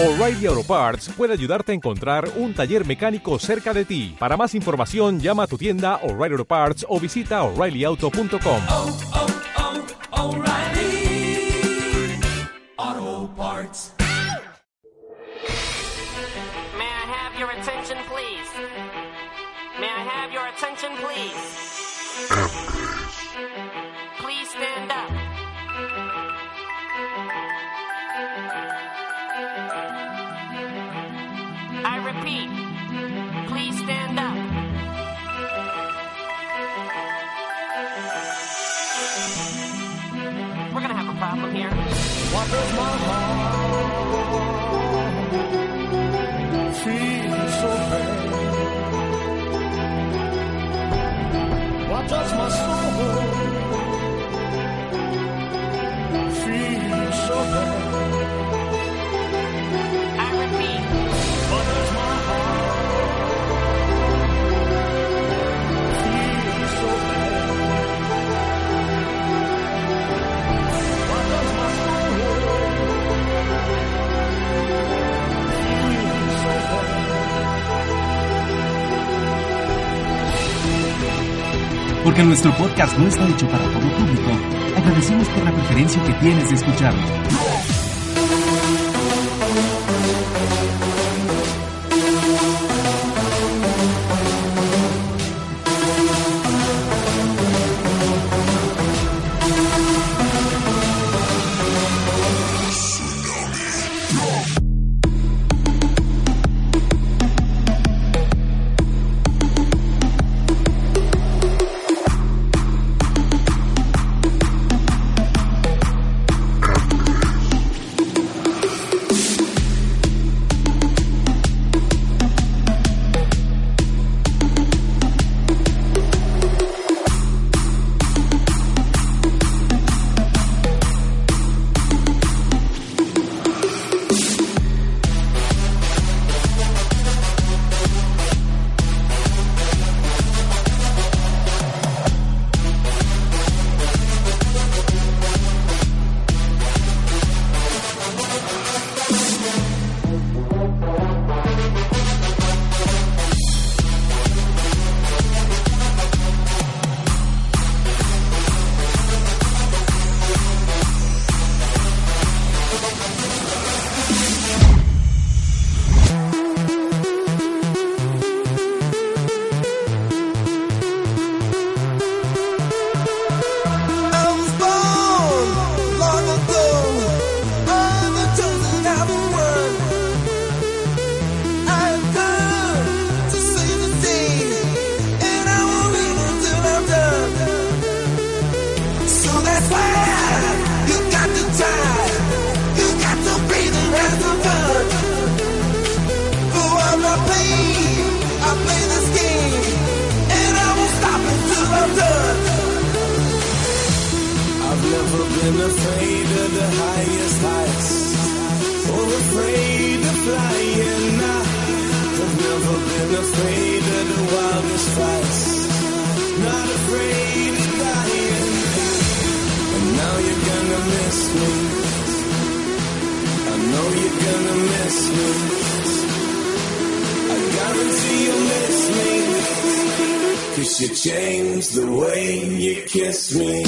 O'Reilly Auto Parts puede ayudarte a encontrar un taller mecánico cerca de ti. Para más información, llama a tu tienda O'Reilly Auto Parts o visita oreillyauto.com. oh, oh, Parts. May I have your attention, please? May I have your attention? Please What Porque nuestro podcast no está hecho para todo público, agradecemos por la preferencia que tienes de escucharlo. Been afraid of the highest heights or afraid of flying. I've never been afraid of the wildest fights, not afraid of dying. And now you're gonna miss me. I know you're gonna miss me. I guarantee you'll miss me. Cause you changed the way you kiss me.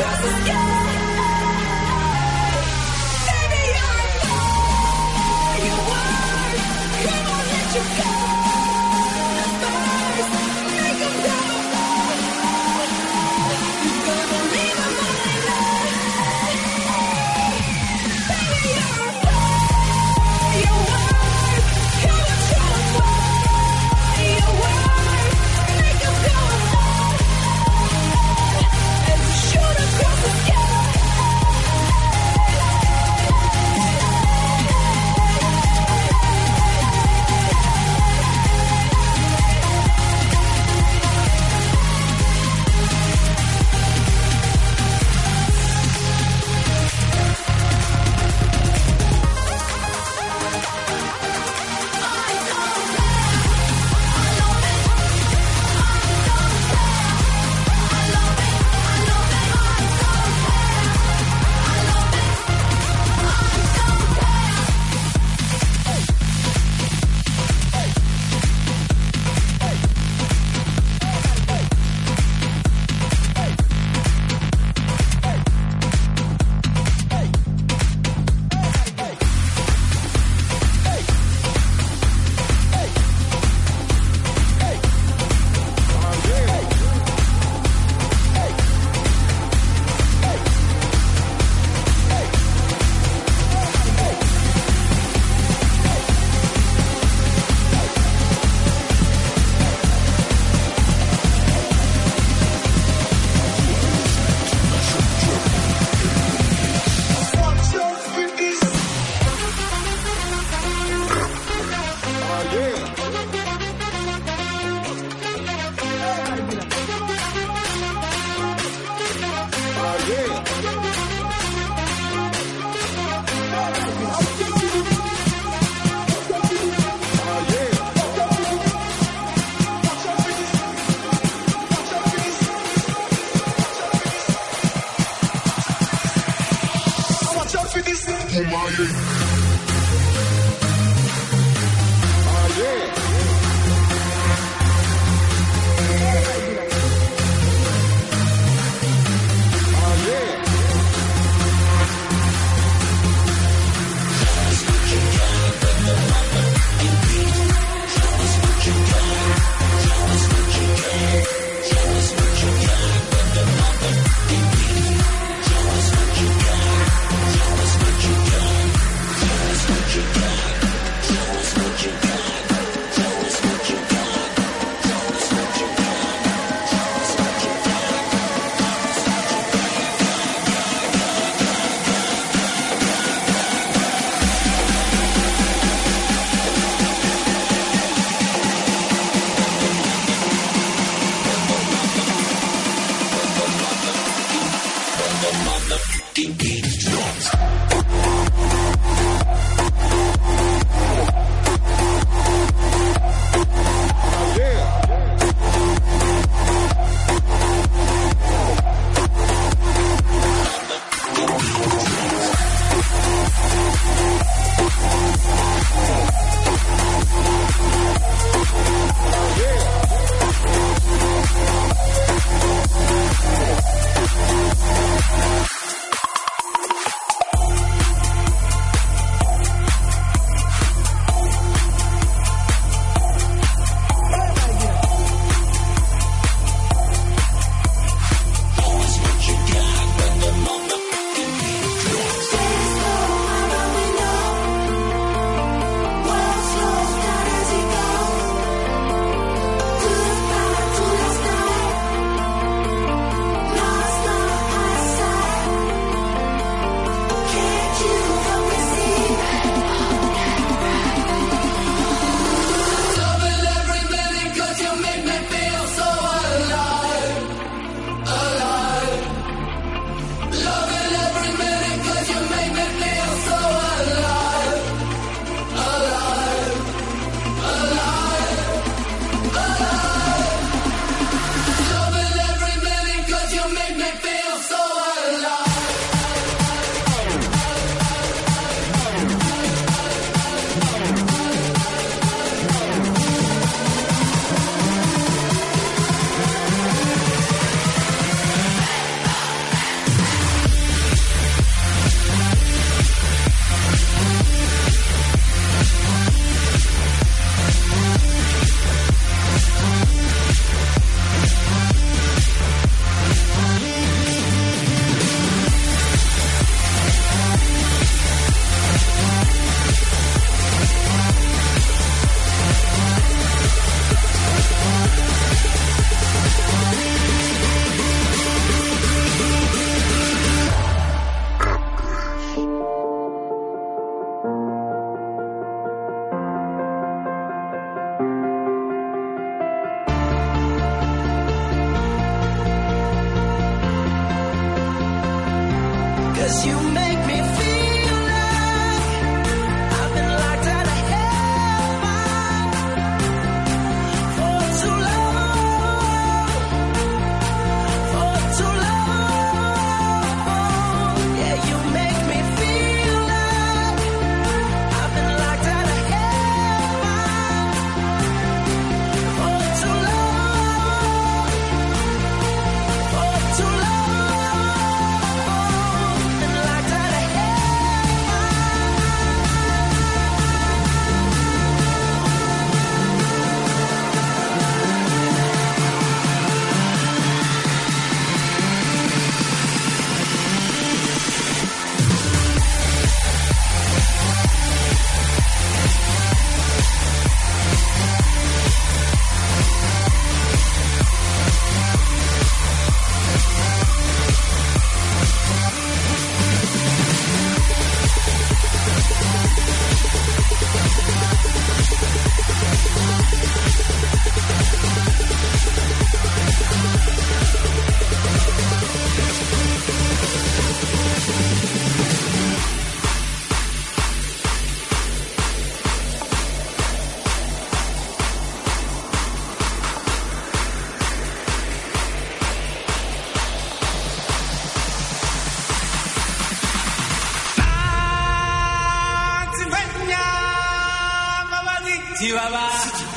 Just escape. Michael Myers. Chihuahua.